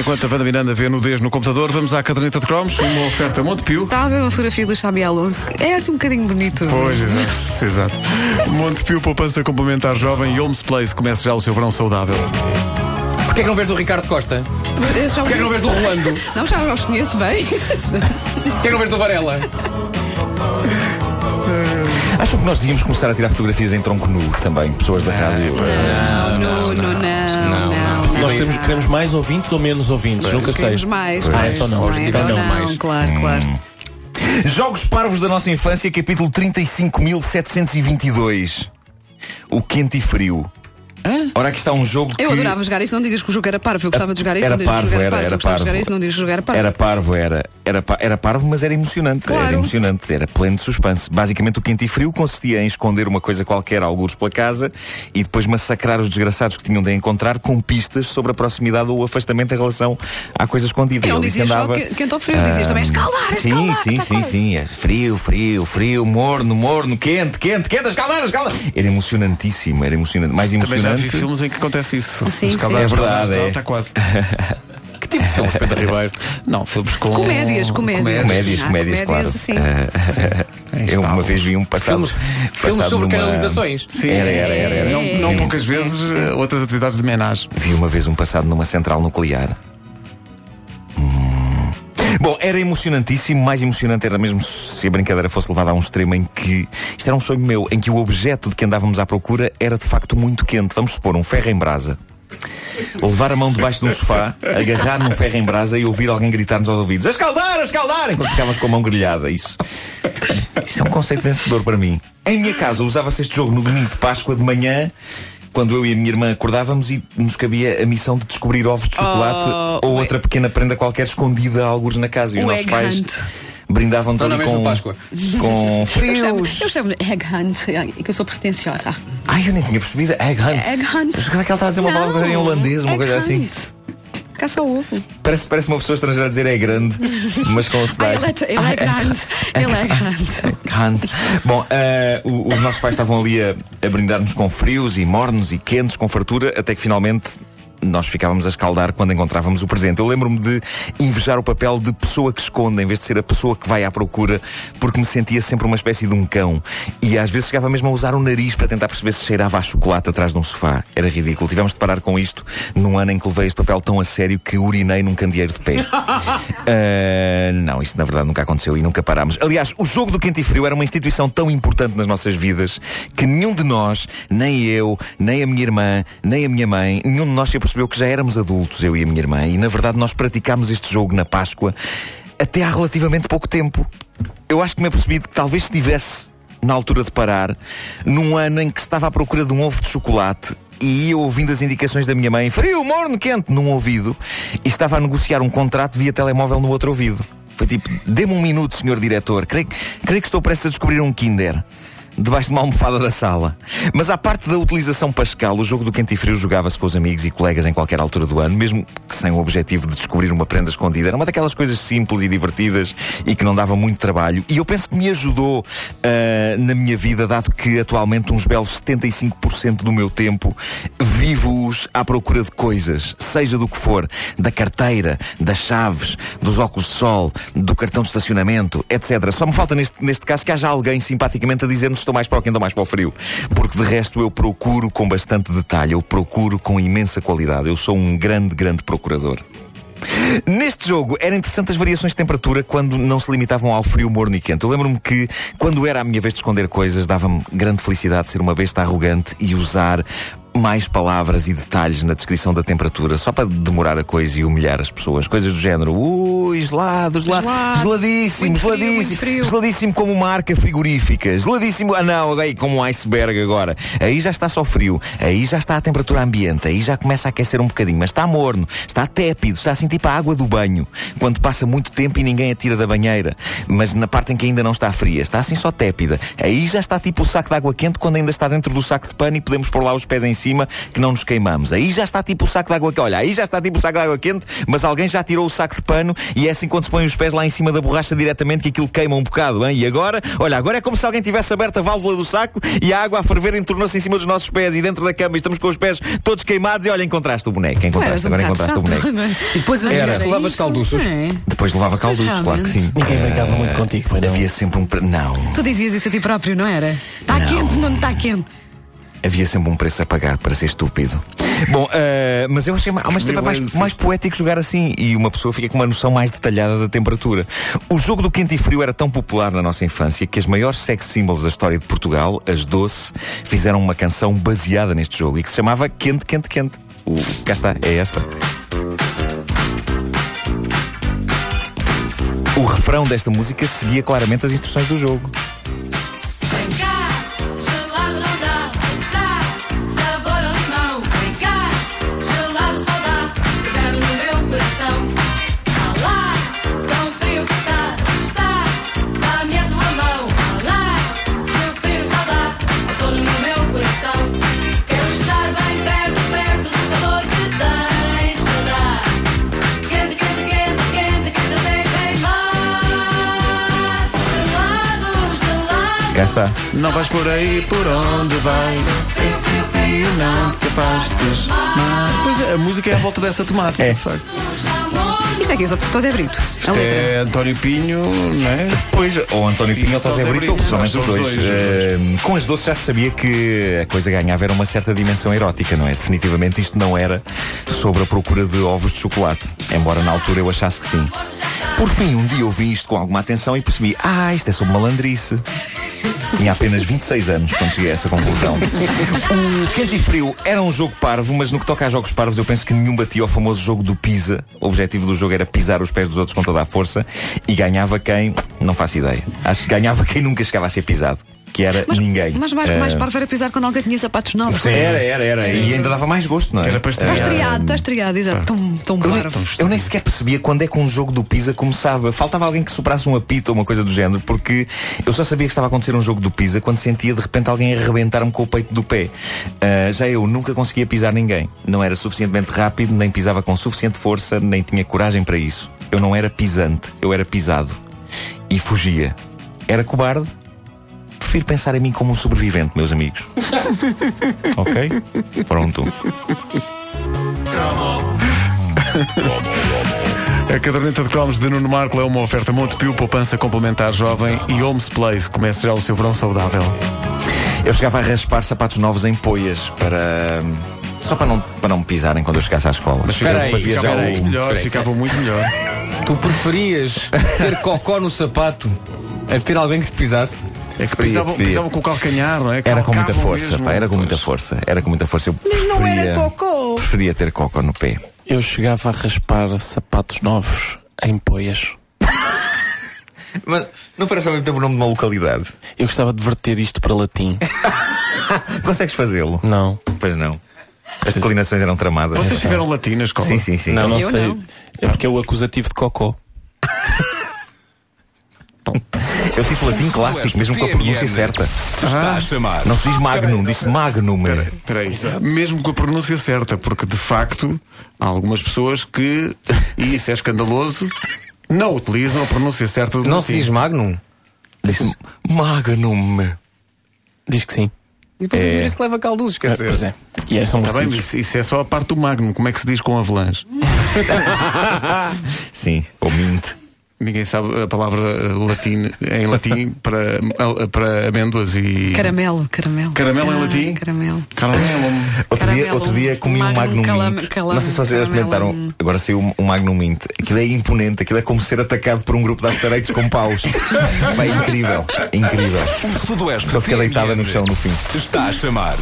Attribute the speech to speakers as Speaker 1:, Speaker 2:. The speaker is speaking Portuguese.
Speaker 1: enquanto a Wanda Miranda vê nudez no computador, vamos à caderneta de cromos, uma oferta Montepio.
Speaker 2: Estava a ver uma fotografia do Xabi Alonso. que É assim um bocadinho bonito.
Speaker 1: Pois, exato. exato. Montepio Poupança Complementar Jovem e Holmes Place começa já o seu verão saudável.
Speaker 3: Porquê que não vês do Ricardo Costa?
Speaker 2: Eu já
Speaker 3: Porquê que não vês do Rolando?
Speaker 2: Não, já os conheço bem.
Speaker 3: Porquê que não vês do Varela?
Speaker 4: Acham que nós devíamos começar a tirar fotografias em tronco nu também, pessoas da rádio?
Speaker 2: Não, não, não, não, não.
Speaker 5: Nós temos, queremos mais ouvintes ou menos ouvintes? Nunca sei.
Speaker 2: Queremos mais,
Speaker 5: Ah,
Speaker 2: mais.
Speaker 5: então não,
Speaker 3: objetivamente
Speaker 2: Então
Speaker 3: não, mais.
Speaker 2: Claro, claro.
Speaker 4: Jogos Parvos da Nossa Infância, capítulo 35.722. O quente e frio. Ora, aqui está um jogo
Speaker 2: Eu
Speaker 4: que...
Speaker 2: adorava jogar isto, não digas que o jogo era parvo. Eu gostava de jogar isto,
Speaker 4: Era
Speaker 2: não digas que o
Speaker 4: parvo,
Speaker 2: jogo era parvo.
Speaker 4: era
Speaker 2: Eu gostava de jogar
Speaker 4: parvo.
Speaker 2: isto, não digas que o jogo era parvo.
Speaker 4: Era parvo, era. Era, era parvo, mas era emocionante.
Speaker 2: Claro.
Speaker 4: Era emocionante, era pleno de suspense. Basicamente, o quente e frio consistia em esconder uma coisa qualquer, alguns pela casa, e depois massacrar os desgraçados que tinham de encontrar com pistas sobre a proximidade ou o afastamento em relação à coisa escondida.
Speaker 2: Eu não
Speaker 4: E
Speaker 2: só
Speaker 4: andava-
Speaker 2: que- quente ou frio, dizias também escaldar,
Speaker 4: Sim,
Speaker 2: escaldar,
Speaker 4: sim,
Speaker 2: tá
Speaker 4: sim,
Speaker 2: quase.
Speaker 4: sim. É frio, frio, frio, morno, morno, quente, quente, quente, escaldar, escaldar. Era emocionantíssimo, era emocionante. Mais
Speaker 1: Também já vi filmes em que acontece isso.
Speaker 2: Sim, sim.
Speaker 4: É verdade,
Speaker 1: está-
Speaker 4: é.
Speaker 1: Está quase.
Speaker 3: Que tipo de filmes, Pedro Ribeiro?
Speaker 1: Não, filmes com.
Speaker 2: Comédias, comédias.
Speaker 4: Comédias,
Speaker 2: Ah,
Speaker 4: comédias, claro.
Speaker 2: sim.
Speaker 4: Eu uma vez vi um passado.
Speaker 3: Filmes, filmes
Speaker 4: passado
Speaker 3: sobre
Speaker 4: numa-
Speaker 3: canalizações.
Speaker 1: Sim,
Speaker 4: Era, era, era, era.
Speaker 1: Não, não poucas vezes eh, outras atividades de menage.
Speaker 4: Vi uma vez um passado numa central nuclear. Bom, era emocionantíssimo. Mais emocionante era mesmo se a brincadeira fosse levada a um extremo em que. Isto era um sonho meu, em que o objeto de que andávamos à procura era de facto muito quente. Vamos supor, um ferro em brasa. Levar a mão debaixo de um sofá, agarrar num ferro em brasa e ouvir alguém gritar-nos aos ouvidos: A escaldar, a escaldar! Enquanto ficávamos com a mão grelhada. Isso. Isso é um conceito vencedor para mim. Em minha casa usava-se este jogo no domingo de Páscoa de manhã. Quando eu e a minha irmã acordávamos e nos cabia a missão de descobrir ovos de chocolate
Speaker 2: Oh,
Speaker 4: ou outra pequena prenda qualquer escondida a alguns na casa. E os nossos pais
Speaker 2: hunt.
Speaker 4: brindavam-nos
Speaker 3: Então
Speaker 4: ali com,
Speaker 3: Páscoa.
Speaker 4: com
Speaker 2: Eu chamo-
Speaker 4: frios.
Speaker 2: Eu chamo-lhe Egg Hunt, que eu sou pretenciosa.
Speaker 4: Ai, eu nem tinha percebido. Egg hunt.
Speaker 2: Egg Hunt.
Speaker 4: Mas como é que ela está a dizer uma palavra em holandês, uma
Speaker 2: egg
Speaker 4: coisa assim?
Speaker 2: Caça ao ovo.
Speaker 4: Parece, parece uma pessoa estrangeira a dizer é grande, mas com o
Speaker 2: Ah, ele é, ele é grande. Ele é grande.
Speaker 4: Hunt. Bom, eh, o- os nossos pais estavam ali a, a brindar-nos com frios e mornos e quentes, com fartura, até que finalmente nós ficávamos a escaldar quando encontrávamos o presente. Eu lembro-me de invejar o papel de pessoa que esconde, em vez de ser a pessoa que vai à procura, porque me sentia sempre uma espécie de um cão. E às vezes chegava mesmo a usar o nariz para tentar perceber se cheirava a chocolate atrás de um sofá. Era ridículo. Tivemos de parar com isto num ano em que levei este papel tão a sério que urinei num candeeiro de pé. Ah, não, isso na verdade nunca aconteceu e nunca parámos. Aliás, o jogo do quente e frio era uma instituição tão importante nas nossas vidas que nenhum de nós, nem eu, nem a minha irmã, nem a minha mãe, nenhum de nós se percebeu que já éramos adultos, eu e a minha irmã, e na verdade nós praticámos este jogo na Páscoa até há relativamente pouco tempo. Eu acho que me apercebi de que talvez estivesse na altura de parar, num ano em que estava à procura de um ovo de chocolate e ia ouvindo as indicações da minha mãe, frio, morno, quente, num ouvido, e estava a negociar um contrato via telemóvel no outro ouvido. Foi tipo, dê-me um minuto, senhor diretor, creio, creio que estou prestes a descobrir um Kinder. Debaixo de uma almofada da sala. Mas à parte da utilização pascal, o jogo do quente e frio jogava-se com os amigos e colegas em qualquer altura do ano, mesmo que sem o objetivo de descobrir uma prenda escondida. Era uma daquelas coisas simples e divertidas e que não dava muito trabalho. E eu penso que me ajudou ah, na minha vida, dado que atualmente uns belos 75% do meu tempo vivo-os à procura de coisas, seja do que for, da carteira, das chaves, dos óculos de sol, do cartão de estacionamento, etc. Só me falta neste, neste caso que haja alguém simpaticamente a dizer-me estou mais para o quente ou mais para o frio. Porque de resto eu procuro com bastante detalhe, eu procuro com imensa qualidade. Eu sou um grande, grande procurador. Neste jogo eram interessantes as variações de temperatura quando não se limitavam ao frio, morno e quente. Eu lembro-me que quando era a minha vez de esconder coisas, dava-me grande felicidade ser uma besta arrogante e usar mais palavras e detalhes na descrição da temperatura, só para demorar a coisa e humilhar as pessoas. Coisas do género, ui, gelado, gelado,
Speaker 2: Gelado.
Speaker 4: geladíssimo,
Speaker 2: Muito frio,
Speaker 4: geladíssimo,
Speaker 2: muito frio.
Speaker 4: geladíssimo como uma arca frigorífica, geladíssimo, ah não, aí como um iceberg agora. Aí já está só frio, aí já está a temperatura ambiente, aí já começa a aquecer um bocadinho, mas está morno, está tépido, está assim tipo a água do banho, quando passa muito tempo e ninguém a tira da banheira, mas na parte em que ainda não está fria, está assim só tépida. Aí já está tipo o saco de água quente quando ainda está dentro do saco de pano e podemos pôr lá os pés em cima que não nos queimamos. Aí já está tipo o saco de água quente. Olha, aí já está tipo o saco de água quente, mas alguém já tirou o saco de pano e é assim quando se põe os pés lá em cima da borracha diretamente que aquilo queima um bocado. Hein? E agora, olha, agora é como se alguém tivesse aberto a válvula do saco e a água a ferver entornou-se em cima dos nossos pés e dentro da cama e estamos com os pés todos queimados e olha, encontraste o boneco. Encontraste,
Speaker 2: um
Speaker 4: agora encontraste o
Speaker 2: chato,
Speaker 4: boneco.
Speaker 2: não é?
Speaker 3: E depois
Speaker 2: Era
Speaker 3: levavas calduços.
Speaker 2: é?
Speaker 4: Depois levava calduços,
Speaker 2: Realmente.
Speaker 4: claro que sim.
Speaker 5: Ninguém
Speaker 4: Eh,
Speaker 5: brincava muito contigo, pois não.
Speaker 4: Havia sempre um. pre- Não.
Speaker 2: Tu dizias isso a ti próprio, não era? Está quente, não está quente.
Speaker 4: Havia sempre um preço a pagar para ser estúpido. Bom, eh, mas eu achei uma mais, mais poético jogar assim e uma pessoa fica com uma noção mais detalhada da temperatura. O jogo do quente e frio era tão popular na nossa infância que as maiores sex symbols da história de Portugal, as Doce, fizeram uma canção baseada neste jogo e que se chamava Quente, Quente, Quente. O, cá está, é esta. O refrão desta música seguia claramente as instruções do jogo.
Speaker 6: Está.
Speaker 1: Não vais por aí por onde vais.
Speaker 6: Frio, frio, frio,
Speaker 1: Não te afastes. Pois é, a música é à volta dessa temática,
Speaker 4: É.
Speaker 1: de facto.
Speaker 2: Isto é que estou Zé Brito. Letra.
Speaker 1: É António Pinho, não é?
Speaker 4: Pois, ou António Pinho ou José Brito, principalmente os dois.
Speaker 1: dois, os dois.
Speaker 4: Eh, com as doces já se sabia que a coisa ganhava era uma certa dimensão erótica, não é? Definitivamente isto não era sobre a procura de ovos de chocolate, embora na altura eu achasse que sim. Por fim, um dia ouvi isto com alguma atenção e percebi, ah, isto é sobre malandrice. Tinha apenas 26 anos quando cheguei a essa conclusão. O Quente e Frio era um jogo parvo, mas no que toca a jogos parvos, eu penso que nenhum batia ao famoso jogo do Pisa. O objetivo do jogo era pisar os pés dos outros com toda a força e ganhava quem? Não faço ideia. Acho que ganhava quem nunca chegava a ser pisado, que era ninguém.
Speaker 2: Mas mais, mais
Speaker 4: Eh,
Speaker 2: parvo era pisar quando alguém tinha sapatos novos.
Speaker 4: Era, era, era. E ainda dava mais gosto, não é?
Speaker 1: Era para
Speaker 2: Está
Speaker 1: estrear.
Speaker 2: estreado, está estreado, exato. Tão, tão
Speaker 4: Eu
Speaker 2: parvo.
Speaker 4: eu nem sequer percebia quando é que um jogo do Pisa começava. Faltava alguém que soprasse um apito ou uma coisa do género, porque eu só sabia que estava a acontecer um jogo do Pisa quando sentia de repente alguém arrebentar-me com o peito do pé. Ah, já eu nunca conseguia pisar ninguém. Não era suficientemente rápido, nem pisava com suficiente força, nem tinha coragem para isso. Eu não era pisante, eu era pisado. E fugia. Era cobarde. Prefiro pensar em mim como um sobrevivente, meus amigos. ok? Pronto.
Speaker 1: A caderneta de cromos de Nuno Marco é uma oferta Montepio, poupança complementar jovem e Homes Place. Comece já o seu verão saudável.
Speaker 4: Eu chegava a raspar sapatos novos em poias para. Só para não, para não me pisarem quando eu chegasse à escola.
Speaker 1: Mas
Speaker 3: Espera aí,
Speaker 1: ficava,
Speaker 3: aí.
Speaker 1: muito melhor,
Speaker 3: Espera aí.
Speaker 1: ficava muito melhor.
Speaker 3: Tu preferias ter cocó no sapato a ter alguém que te pisasse?
Speaker 1: É que pisavam,
Speaker 4: preferia.
Speaker 1: pisavam com o calcanhar, não é?
Speaker 4: Era com muita força, pá, era com muita força. Era com muita força. Eu preferia, preferia ter coco no pé.
Speaker 5: Eu chegava a raspar sapatos novos em poias.
Speaker 4: Mas não parece ao mesmo tempo o nome de uma localidade.
Speaker 5: Eu gostava de verter isto para latim.
Speaker 4: Consegues fazê-lo?
Speaker 5: Não.
Speaker 4: Pois não. As declinações eram tramadas.
Speaker 1: Vocês tiveram latim na escola?
Speaker 4: Sim, sim, sim.
Speaker 5: Não, não
Speaker 2: Eu
Speaker 5: sei.
Speaker 2: não.
Speaker 5: É porque é o acusativo de cocó.
Speaker 4: Eu tive latim clássico, mesmo com a pronúncia certa.
Speaker 7: Está a chamar.
Speaker 4: Não se diz magnum, diz-se magnum.
Speaker 1: Espera aí. Mesmo com a pronúncia certa, porque de facto há algumas pessoas que, e isso é escandaloso, não utilizam a pronúncia certa do
Speaker 3: Não se diz Magnum?
Speaker 4: Diz-se magnum.
Speaker 5: Diz que sim.
Speaker 3: E depois
Speaker 5: É.
Speaker 3: isso leva calduços, quer
Speaker 5: Ah,
Speaker 3: dizer.
Speaker 5: pois é. E é, são
Speaker 1: Está bem, isso, isso é só a parte do Magnum. Como é que se diz com avalanche?
Speaker 4: Sim, ou mint.
Speaker 1: Ninguém sabe a palavra eh, latim, em latim para, para amêndoas e.
Speaker 2: Caramelo, caramelo.
Speaker 1: Caramelo em
Speaker 2: Ah,
Speaker 1: latim?
Speaker 2: Caramelo.
Speaker 1: Caramelo.
Speaker 4: Outro dia,
Speaker 2: Caramelo,
Speaker 4: outro dia comi um
Speaker 2: Magnum calam-
Speaker 4: Mint.
Speaker 2: calam-
Speaker 4: não sei se vocês experimentaram. Agora saiu um, um Magnum Mint. Aquilo é imponente. Aquilo é como ser atacado por um grupo de after com paus. Vai incrível. Incrível.
Speaker 7: O Sudoeste
Speaker 4: Só fica deitada no chão no fim.
Speaker 7: Está a chamar.